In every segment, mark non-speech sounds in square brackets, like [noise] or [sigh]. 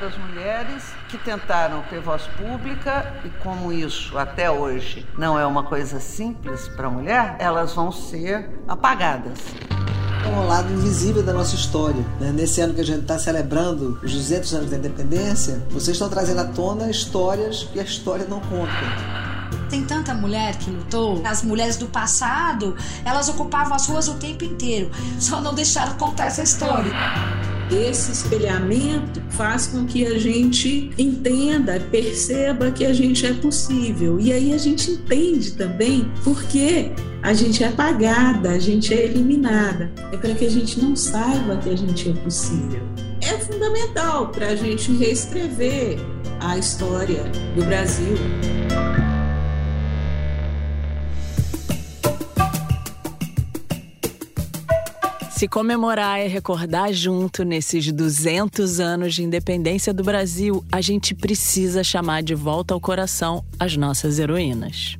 das mulheres que tentaram ter voz pública e como isso até hoje não é uma coisa simples para a mulher, elas vão ser apagadas. É um lado invisível da nossa história. Né? Nesse ano que a gente está celebrando os 200 anos da independência, vocês estão trazendo à tona histórias que a história não conta. Tem tanta mulher que lutou. As mulheres do passado, elas ocupavam as ruas o tempo inteiro. Só não deixaram contar essa história. Esse espelhamento faz com que a gente entenda, perceba que a gente é possível. E aí a gente entende também porque a gente é apagada, a gente é eliminada. É para que a gente não saiba que a gente é possível. É fundamental para a gente reescrever a história do Brasil. Se comemorar é recordar junto nesses 200 anos de independência do Brasil, a gente precisa chamar de volta ao coração as nossas heroínas.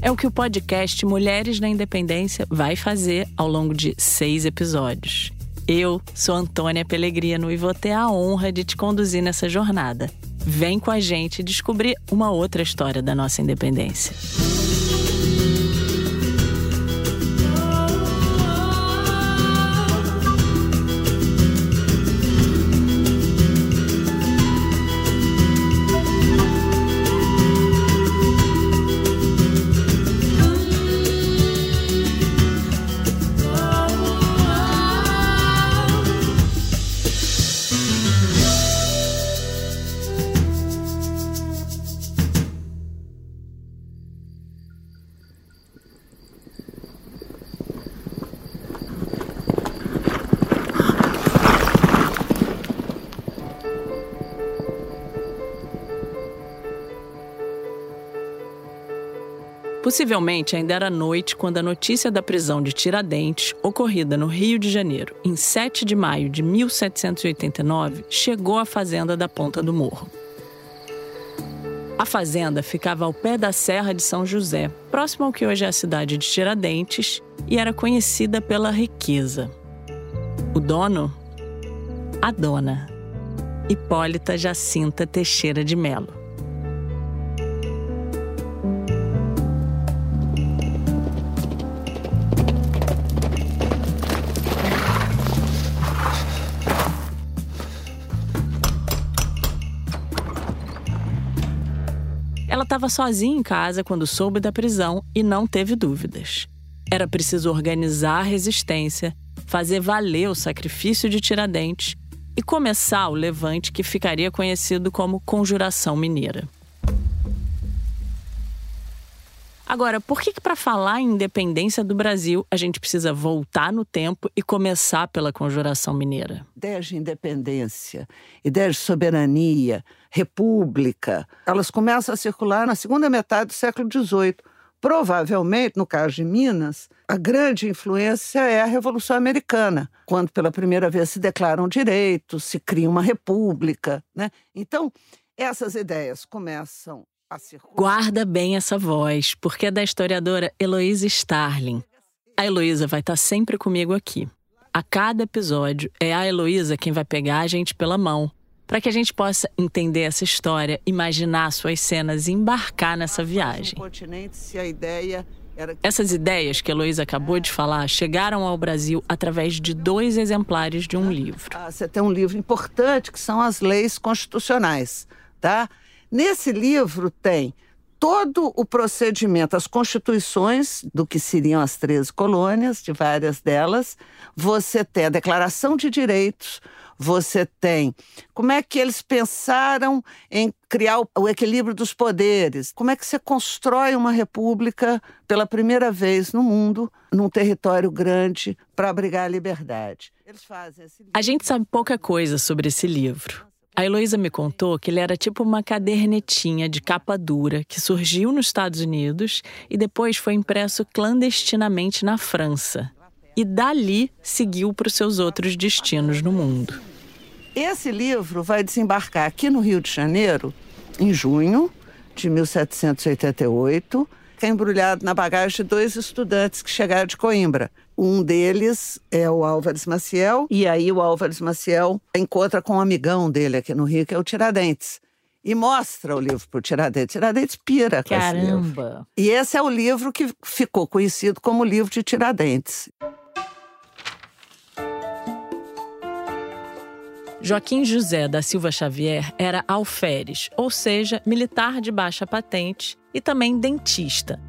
É o que o podcast Mulheres na Independência vai fazer ao longo de seis episódios. Eu sou Antônia Pellegrino e vou ter a honra de te conduzir nessa jornada. Vem com a gente descobrir uma outra história da nossa independência. Possivelmente ainda era noite quando a notícia da prisão de Tiradentes, ocorrida no Rio de Janeiro em 7 de maio de 1789, chegou à fazenda da Ponta do Morro. A fazenda ficava ao pé da Serra de São José, próximo ao que hoje é a cidade de Tiradentes, e era conhecida pela riqueza. O dono? A dona, Hipólita Jacinta Teixeira de Melo. Estava sozinha em casa quando soube da prisão e não teve dúvidas. Era preciso organizar a resistência, fazer valer o sacrifício de Tiradentes e começar o levante que ficaria conhecido como Conjuração Mineira. Agora, por que, que para falar em independência do Brasil a gente precisa voltar no tempo e começar pela Conjuração Mineira? Ideias de independência, ideias de soberania, república, elas começam a circular na segunda metade do século XVIII. Provavelmente, no caso de Minas, a grande influência é a Revolução Americana, quando pela primeira vez se declaram direitos, se cria uma república. Né? Então, essas ideias começam a circular. Guarda bem essa voz, porque é da historiadora Heloísa Starling. A Heloísa vai estar sempre comigo aqui. A cada episódio, é a Heloísa quem vai pegar a gente pela mão para que a gente possa entender essa história, imaginar suas cenas e embarcar nessa viagem. Essas ideias que a Heloísa acabou de falar chegaram ao Brasil através de dois exemplares de um livro. Ah, você tem um livro importante que são as leis constitucionais, tá? Nesse livro tem todo o procedimento, as constituições do que seriam as 13 colônias, de várias delas. Você tem a Declaração de Direitos, você tem como é que eles pensaram em criar o, equilíbrio dos poderes, como é que você constrói uma república pela primeira vez no mundo, num território grande, para abrigar a liberdade. A gente sabe pouca coisa sobre esse livro. A Heloísa me contou que ele era tipo uma cadernetinha de capa dura que surgiu nos Estados Unidos e depois foi impresso clandestinamente na França e dali seguiu para os seus outros destinos no mundo. Esse livro vai desembarcar aqui no Rio de Janeiro em junho de 1788, que é embrulhado na bagagem de dois estudantes que chegaram de Coimbra, Um deles é o Álvares Maciel, e aí o Álvares Maciel encontra com um amigão dele aqui no Rio, que é o Tiradentes. E mostra o livro para o Tiradentes. Tiradentes pira com Caramba. esse livro. E esse é o livro que ficou conhecido como o livro de Tiradentes. Joaquim José da Silva Xavier era alferes, ou seja, militar de baixa patente e também dentista.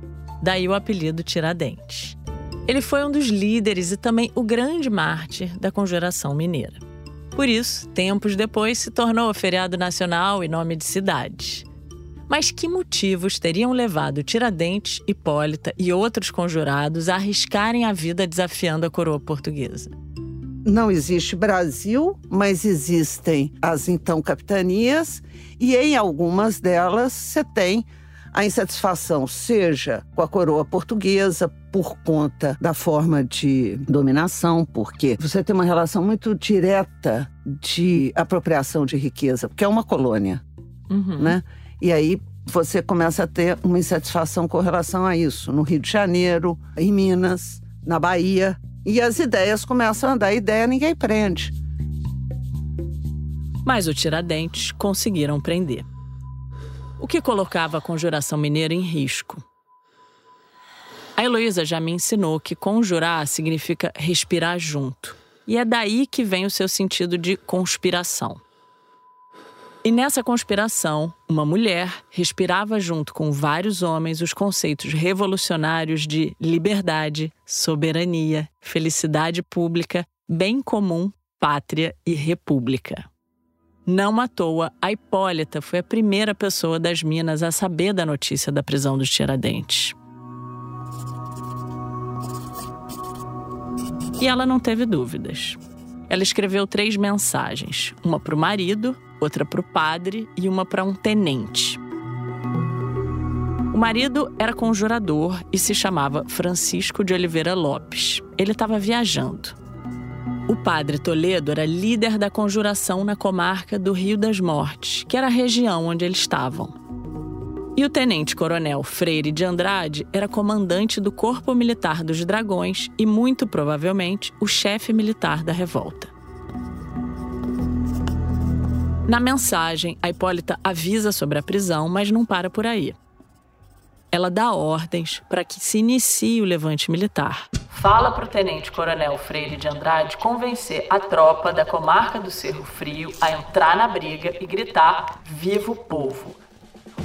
Daí o apelido Tiradentes. Ele foi um dos líderes e também o grande mártir da Conjuração Mineira. Por isso, tempos depois, se tornou feriado nacional e nome de cidade. Mas que motivos teriam levado Tiradentes, Hipólita e outros conjurados a arriscarem a vida desafiando a coroa portuguesa? Não existe Brasil, mas existem as então capitanias, e em algumas delas você tem a insatisfação, seja com a coroa portuguesa, por conta da forma de dominação, porque você tem uma relação muito direta de apropriação de riqueza, porque é uma colônia, Uhum. né? E aí você começa a ter uma insatisfação com relação a isso, no Rio de Janeiro, em Minas, na Bahia, e as ideias começam a andar. Ideia ninguém prende. Mas o Tiradentes conseguiram prender. O que colocava a conjuração mineira em risco. A Heloísa já me ensinou que conjurar significa respirar junto. E é daí que vem o seu sentido de conspiração. E nessa conspiração, uma mulher respirava junto com vários homens os conceitos revolucionários de liberdade, soberania, felicidade pública, bem comum, pátria e república. Não à toa, a Hipólita foi a primeira pessoa das Minas a saber da notícia da prisão dos Tiradentes. E ela não teve dúvidas. Ela escreveu três mensagens: uma para o marido, outra para o padre e uma para um tenente. O marido era conjurador e se chamava Francisco de Oliveira Lopes. Ele estava viajando. O padre Toledo era líder da conjuração na comarca do Rio das Mortes, que era a região onde eles estavam. E o tenente-coronel Freire de Andrade era comandante do Corpo Militar dos Dragões e, muito provavelmente, o chefe militar da revolta. Na mensagem, a Hipólita avisa sobre a prisão, mas não para por aí. Ela dá ordens para que se inicie o levante militar. Fala para o tenente-coronel Freire de Andrade convencer a tropa da comarca do Cerro Frio a entrar na briga e gritar: Viva o povo!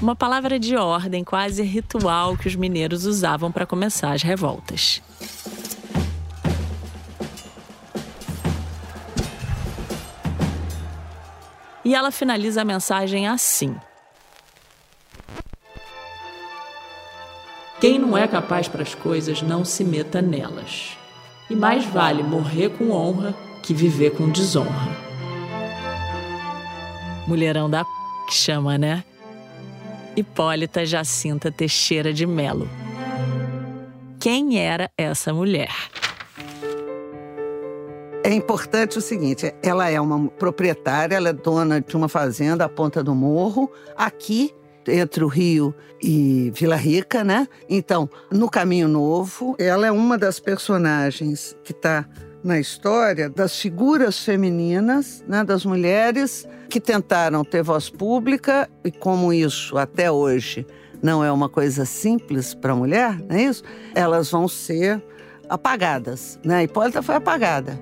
Uma palavra de ordem quase ritual que os mineiros usavam para começar as revoltas. E ela finaliza a mensagem assim: Quem não é capaz para as coisas não se meta nelas. E mais vale morrer com honra que viver com desonra. Mulherão da p... que chama, né? Hipólita Jacinta Teixeira de Melo. Quem era essa mulher? É importante o seguinte: ela é uma proprietária, ela é dona de uma fazenda à ponta do morro, aqui entre o Rio e Vila Rica, né? Então, no Caminho Novo, ela é uma das personagens que está na história das figuras femininas, né, das mulheres que tentaram ter voz pública e como isso até hoje não é uma coisa simples para a mulher, não é isso? Elas vão ser apagadas, né? A Hipólita foi apagada.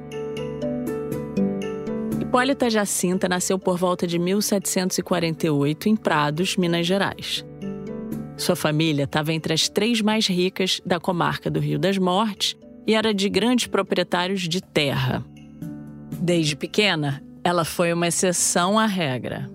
Hipólita Jacinta nasceu por volta de 1748 em Prados, Minas Gerais. Sua família estava entre as três mais ricas da comarca do Rio das Mortes e era de grandes proprietários de terra. Desde pequena, ela foi uma exceção à regra.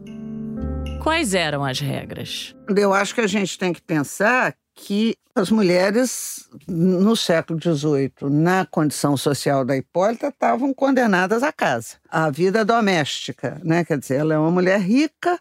Quais eram as regras? Eu acho que a gente tem que pensar que as mulheres no século XVIII, na condição social da Hipólita, estavam condenadas à casa, à vida doméstica, né? Quer dizer, ela é uma mulher rica,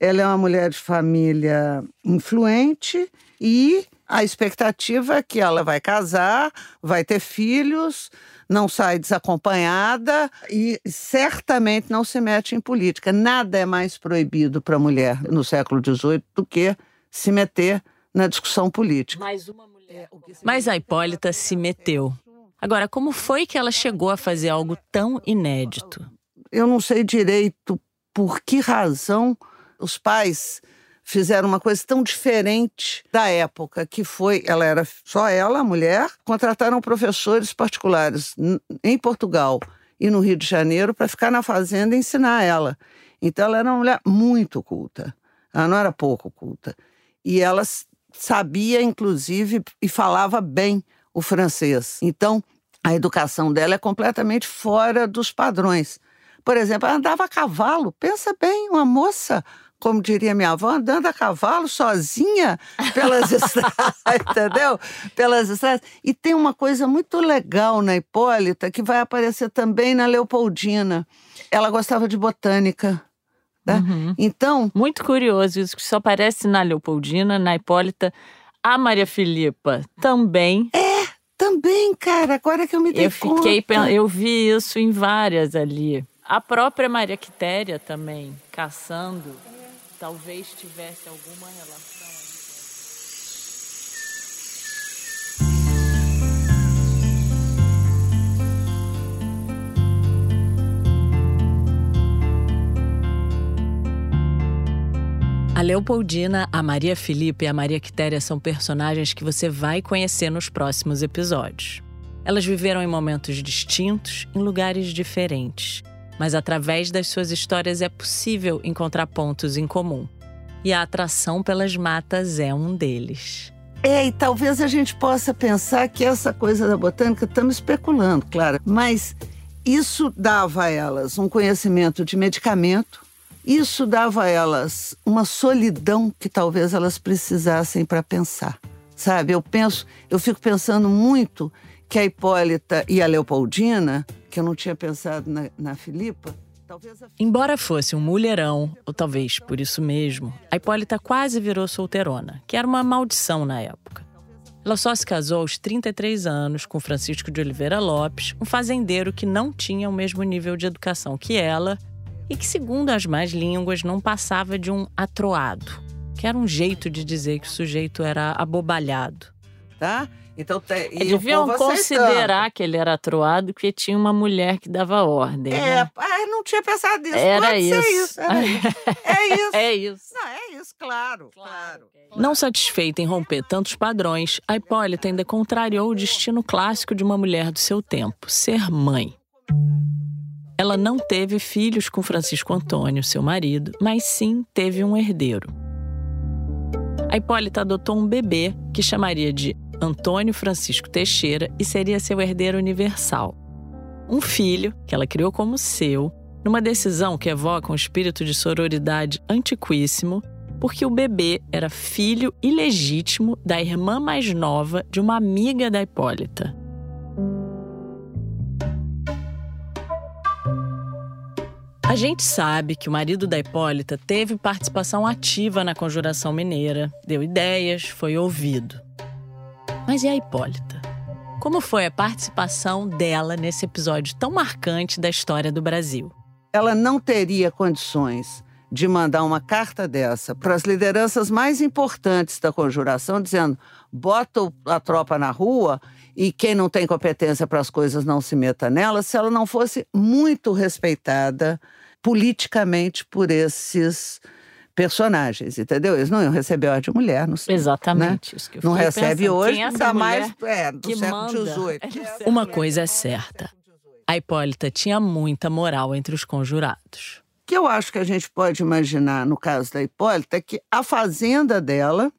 ela é uma mulher de família influente e a expectativa é que ela vai casar, vai ter filhos, não sai desacompanhada e certamente não se mete em política. Nada é mais proibido para a mulher no século XVIII do que se meter na discussão política. Mais uma mulher. Mas a Hipólita se meteu. Agora, como foi que ela chegou a fazer algo tão inédito? Eu não sei direito por que razão os pais fizeram uma coisa tão diferente da época, que foi, ela era só ela, mulher, contrataram professores particulares em Portugal e no Rio de Janeiro para ficar na fazenda e ensinar ela. Então ela era uma mulher muito culta. Ela não era pouco culta. E ela sabia, inclusive, e falava bem o francês. Então, a educação dela é completamente fora dos padrões. Por exemplo, ela andava a cavalo. Pensa bem, uma moça como diria minha avó, andando a cavalo sozinha pelas [laughs] estradas, entendeu? Pelas estradas. E tem uma coisa muito legal na Hipólita que vai aparecer também na Leopoldina. Ela gostava de botânica. Né? Uhum. Então. Muito curioso, isso que só aparece na Leopoldina, na Hipólita. A Maria Filipa também. É, também, cara. Agora que eu me dei eu fiquei, conta. Eu vi isso em várias ali. A própria Maria Quitéria também, caçando talvez tivesse alguma relação A Leopoldina, a Maria Felipe e a Maria Quitéria são personagens que você vai conhecer nos próximos episódios. Elas viveram em momentos distintos, em lugares diferentes mas através das suas histórias é possível encontrar pontos em comum. E a atração pelas matas é um deles. É, e talvez a gente possa pensar que essa coisa da botânica, estamos especulando, claro, mas isso dava a elas um conhecimento de medicamento, isso dava a elas uma solidão que talvez elas precisassem para pensar. Sabe, eu penso, eu fico pensando muito que a Hipólita e a Leopoldina que eu não tinha pensado na, na Filipa. Embora fosse um mulherão, ou talvez por isso mesmo, a Hipólita quase virou solteirona, que era uma maldição na época. Ela só se casou aos 33 anos com Francisco de Oliveira Lopes, um fazendeiro que não tinha o mesmo nível de educação que ela e que, segundo as más línguas, não passava de um atroado, que era um jeito de dizer que o sujeito era abobalhado. Tá? Então tem, e deviam considerar que ele era atroado porque tinha uma mulher que dava ordem. É, né? ah, não tinha pensado nisso. Era Pode isso. isso. Era isso. [laughs] É isso. É isso. Não, é isso, claro, claro. claro. Não satisfeita em romper tantos padrões, a Hipólita ainda contrariou o destino clássico de uma mulher do seu tempo, ser mãe. Ela não teve filhos com Francisco Antônio, seu marido, mas sim teve um herdeiro. A Hipólita adotou um bebê que chamaria de Antônio Francisco Teixeira e seria seu herdeiro universal. Um filho que ela criou como seu, numa decisão que evoca um espírito de sororidade antiquíssimo, porque o bebê era filho ilegítimo da irmã mais nova de uma amiga da Hipólita. A gente sabe que o marido da Hipólita teve participação ativa na Conjuração Mineira, deu ideias, foi ouvido. Mas e a Hipólita? Como foi a participação dela nesse episódio tão marcante da história do Brasil? Ela não teria condições de mandar uma carta dessa para as lideranças mais importantes da conjuração, dizendo: bota a tropa na rua e quem não tem competência para as coisas não se meta nela, se ela não fosse muito respeitada politicamente por esses personagens, entendeu? Eles não iam receber ordem de mulher, não sei. Exatamente. Né? Isso que eu não recebe pensando. hoje, é ainda mais é, do que século XVIII. Uma coisa é certa. A Hipólita tinha muita moral entre os conjurados. O que eu acho que a gente pode imaginar no caso da Hipólita é que a fazenda dela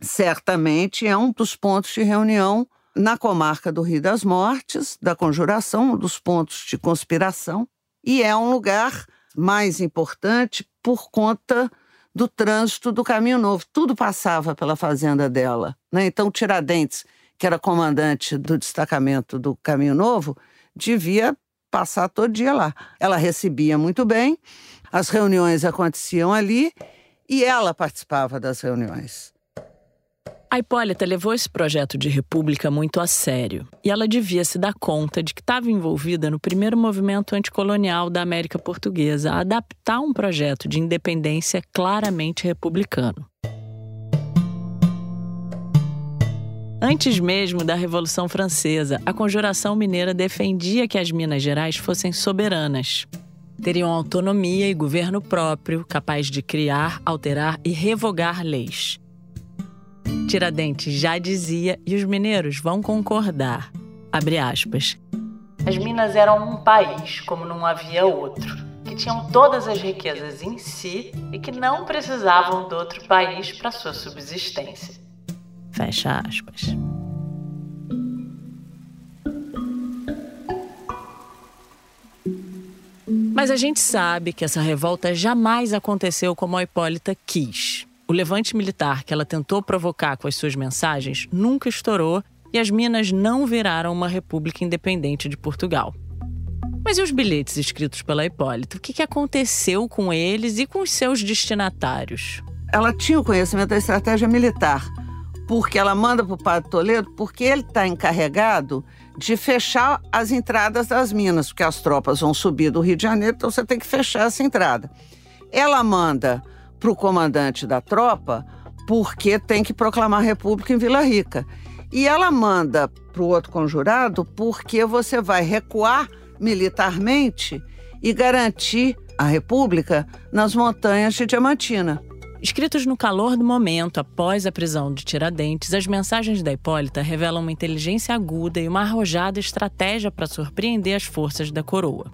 certamente é um dos pontos de reunião na comarca do Rio das Mortes, da conjuração, um dos pontos de conspiração, e é um lugar mais importante por conta do trânsito do Caminho Novo. Tudo passava pela fazenda dela. Né? Então, Tiradentes, que era comandante do destacamento do Caminho Novo, devia passar todo dia lá. Ela recebia muito bem, as reuniões aconteciam ali e ela participava das reuniões. A Hipólita levou esse projeto de república muito a sério e ela devia se dar conta de que estava envolvida no primeiro movimento anticolonial da América Portuguesa a adaptar um projeto de independência claramente republicano. Antes mesmo da Revolução Francesa, a Conjuração Mineira defendia que as Minas Gerais fossem soberanas. Teriam autonomia e governo próprio, capaz de criar, alterar e revogar leis. Tiradentes já dizia, e os mineiros vão concordar. Abre aspas. As Minas eram um país, como não havia outro, que tinham todas as riquezas em si e que não precisavam de outro país para sua subsistência. Fecha aspas. Mas a gente sabe que essa revolta jamais aconteceu como a Hipólita quis. O levante militar que ela tentou provocar com as suas mensagens nunca estourou e as Minas não viraram uma república independente de Portugal. Mas e os bilhetes escritos pela Hipólita? O que aconteceu com eles e com os seus destinatários? Ela tinha o conhecimento da estratégia militar, porque ela manda para o Padre Toledo, porque ele está encarregado de fechar as entradas das minas, porque as tropas vão subir do Rio de Janeiro, então você tem que fechar essa entrada. Ela manda para o comandante da tropa, porque tem que proclamar a república em Vila Rica. E ela manda para o outro conjurado porque você vai recuar militarmente e garantir a república nas montanhas de Diamantina. Escritos no calor do momento, após a prisão de Tiradentes, as mensagens da Hipólita revelam uma inteligência aguda e uma arrojada estratégia para surpreender as forças da coroa.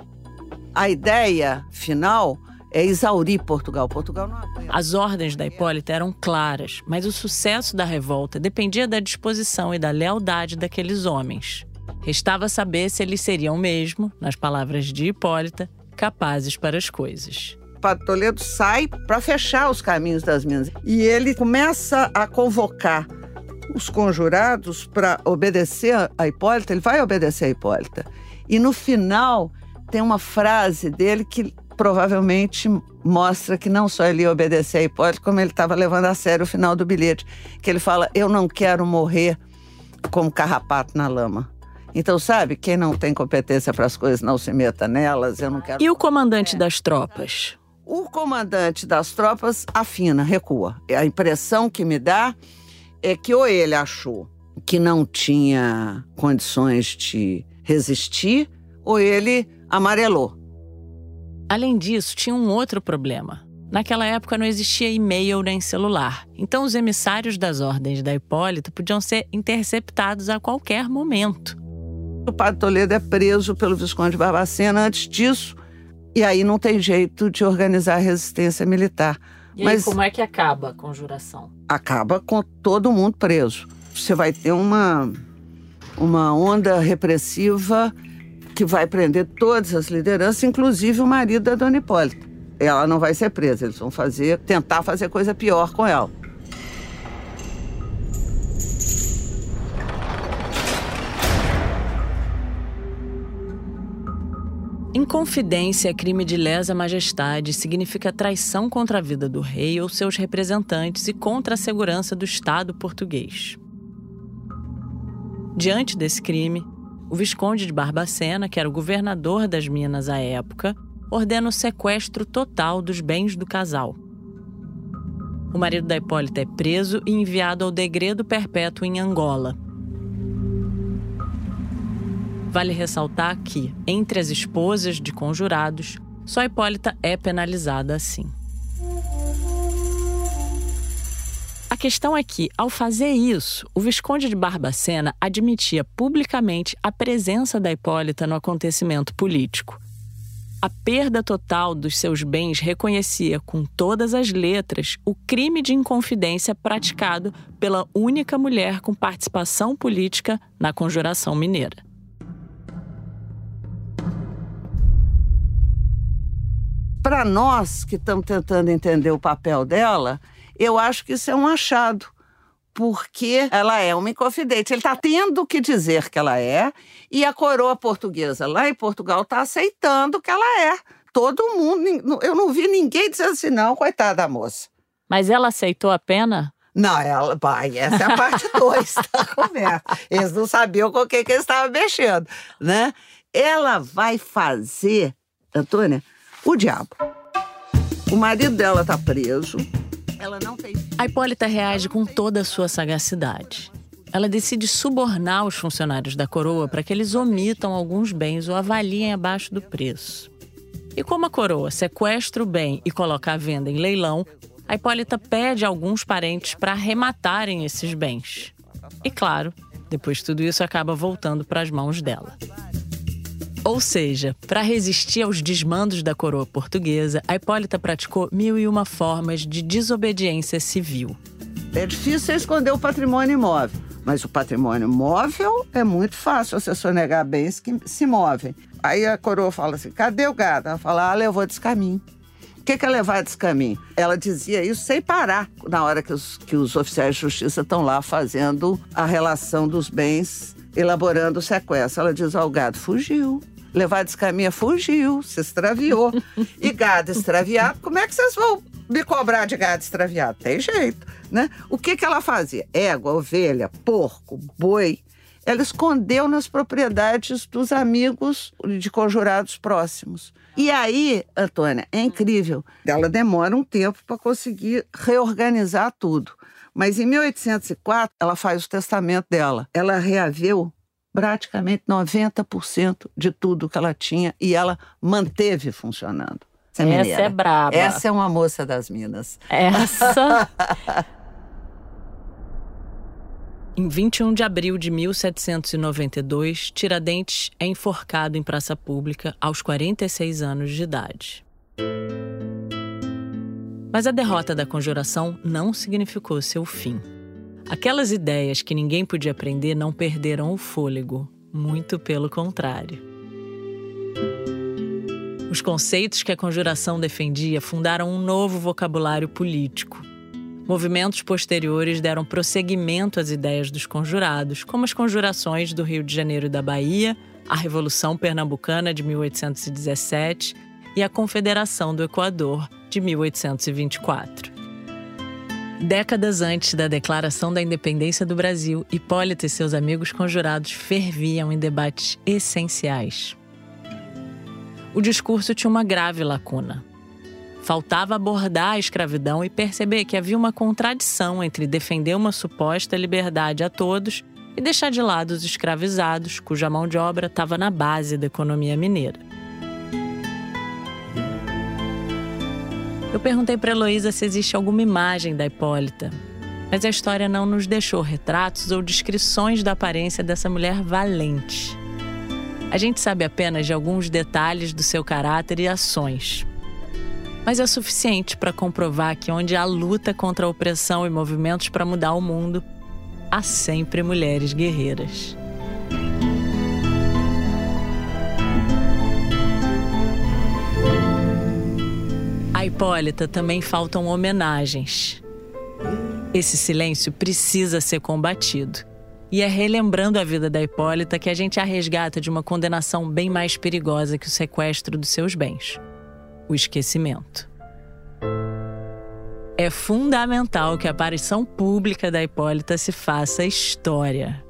A ideia final é exaurir Portugal. Portugal não apoia. As ordens da Hipólita eram claras, mas o sucesso da revolta dependia da disposição e da lealdade daqueles homens. Restava saber se eles seriam mesmo, nas palavras de Hipólita, capazes para as coisas. Padre Toledo sai para fechar os caminhos das minas. E ele começa a convocar os conjurados para obedecer a Hipólita, ele vai obedecer a Hipólita. E no final tem uma frase dele que provavelmente mostra que não só ele ia obedecer a Hipólita, como ele estava levando a sério o final do bilhete, que ele fala: "Eu não quero morrer como carrapato na lama". Então, sabe, quem não tem competência para as coisas não se meta nelas, eu não quero. E o comandante das tropas? O comandante das tropas afina, recua. A impressão que me dá é que ou ele achou que não tinha condições de resistir, ou ele amarelou. Além disso, tinha um outro problema. Naquela época não existia e-mail nem celular, então os emissários das ordens da Hipólita podiam ser interceptados a qualquer momento. O padre Toledo é preso pelo Visconde Barbacena antes disso, e aí não tem jeito de organizar a resistência militar. E Mas aí, como é que acaba a conjuração? Acaba com todo mundo preso. Você vai ter uma, uma onda repressiva que vai prender todas as lideranças, inclusive o marido da Dona Hipólita. Ela não vai ser presa, eles vão fazer, tentar fazer coisa pior com ela. Inconfidência é crime de lesa majestade significa traição contra a vida do rei ou seus representantes e contra a segurança do Estado português. Diante desse crime, o Visconde de Barbacena, que era o governador das Minas à época, ordena o sequestro total dos bens do casal. O marido da Hipólita é preso e enviado ao degredo perpétuo em Angola. Vale ressaltar que, entre as esposas de conjurados, só Hipólita é penalizada assim. Questão é que, ao fazer isso, o Visconde de Barbacena admitia publicamente a presença da Hipólita no acontecimento político. A perda total dos seus bens reconhecia com todas as letras o crime de inconfidência praticado pela única mulher com participação política na Conjuração Mineira. Para nós que estamos tentando entender o papel dela, eu acho que isso é um achado, porque ela é uma inconfidente. Ele está tendo que dizer que ela é, e a coroa portuguesa lá em Portugal está aceitando que ela é. Todo mundo, eu não vi ninguém dizer assim, não, coitada da moça. Mas ela aceitou a pena? Não, ela, pai, essa é a parte 2 da conversa. Eles não sabiam com o que, que eles estavam mexendo, né? Ela vai fazer, Antônia, o diabo. O marido dela está preso. A Hipólita reage com toda a sua sagacidade. ela decide subornar os funcionários da coroa para que eles omitam alguns bens ou avaliem abaixo do preço. E como a coroa sequestra o bem e coloca à venda em leilão, a Hipólita pede a alguns parentes para arrematarem esses bens. E claro, depois tudo isso acaba voltando para as mãos dela. Ou seja, para resistir aos desmandos da coroa portuguesa, a Hipólita praticou mil e uma formas de desobediência civil. É difícil esconder o patrimônio imóvel, mas o patrimônio móvel é muito fácil você sonegar bens que se movem. Aí a coroa fala assim: cadê o gado? Ela fala: ah, levou descaminho que, que é levar desse caminho? Ela dizia isso sem parar, na hora que os, que os oficiais de justiça estão lá fazendo a relação dos bens, elaborando o sequestro. Ela diz ao gado: fugiu. Levar desse caminho fugiu, se extraviou. e gado extraviado, como é que vocês vão me cobrar de gado extraviado? Tem jeito, né? O que, que ela fazia? Égua, ovelha, porco, boi. Ela escondeu nas propriedades dos amigos de conjurados próximos. E aí, Antônia, é incrível. Ela demora um tempo para conseguir reorganizar tudo. Mas em 1804, ela faz o testamento dela. Ela reaveu praticamente 90% de tudo que ela tinha e ela manteve funcionando. Essa, Essa é braba. Essa é uma moça das Minas. Essa [laughs] Em 21 de abril de 1792, Tiradentes é enforcado em praça pública aos 46 anos de idade. Mas a derrota da conjuração não significou seu fim. Aquelas ideias que ninguém podia aprender não perderam o fôlego, muito pelo contrário. Os conceitos que a conjuração defendia fundaram um novo vocabulário político, Movimentos posteriores deram prosseguimento às ideias dos conjurados, como as conjurações do Rio de Janeiro e da Bahia, a Revolução Pernambucana de 1817 e a Confederação do Equador de 1824. Décadas antes da declaração da independência do Brasil, Hipólito e seus amigos conjurados ferviam em debates essenciais. O discurso tinha uma grave lacuna. Faltava abordar a escravidão e perceber que havia uma contradição entre defender uma suposta liberdade a todos e deixar de lado os escravizados, cuja mão de obra estava na base da economia mineira. Eu perguntei para Heloísa se existe alguma imagem da Hipólita, mas a história não nos deixou retratos ou descrições da aparência dessa mulher valente. A gente sabe apenas de alguns detalhes do seu caráter e ações mas é suficiente para comprovar que onde há luta contra a opressão e movimentos para mudar o mundo, há sempre mulheres guerreiras. Hipólita também faltam homenagens. Esse silêncio precisa ser combatido. E é relembrando a vida da Hipólita que a gente a resgata de uma condenação bem mais perigosa que o sequestro dos seus bens o esquecimento. É fundamental que a aparição pública da Hipólita se faça história.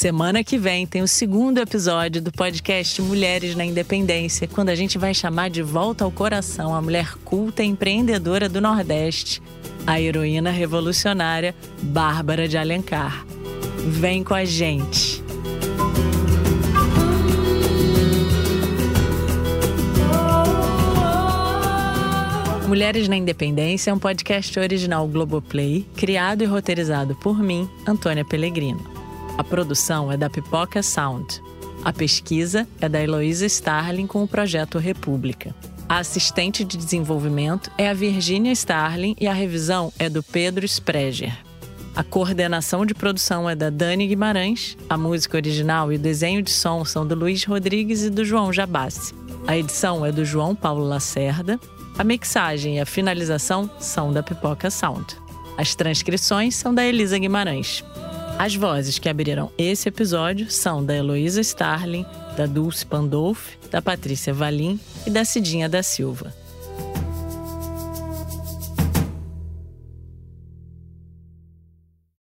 Semana que vem tem o segundo episódio do podcast Mulheres na Independência, quando a gente vai chamar de volta ao coração a mulher culta e empreendedora do Nordeste, a heroína revolucionária Bárbara de Alencar. Vem com a gente! Mulheres na Independência é um podcast original Globoplay, criado e roteirizado por mim, Antônia Pellegrino. A produção é da Pipoca Sound. A pesquisa é da Heloísa Starling com o projeto República. A assistente de desenvolvimento é a Virginia Starling e a revisão é do Pedro Spreger. A coordenação de produção é da Dani Guimarães, a música original e o desenho de som são do Luiz Rodrigues e do João Jabassi. A edição é do João Paulo Lacerda. A mixagem e a finalização são da Pipoca Sound. As transcrições são da Elisa Guimarães. As vozes que abriram esse episódio são da Heloísa Starling, da Dulce Pandolfi, da Patrícia Valim e da Cidinha da Silva.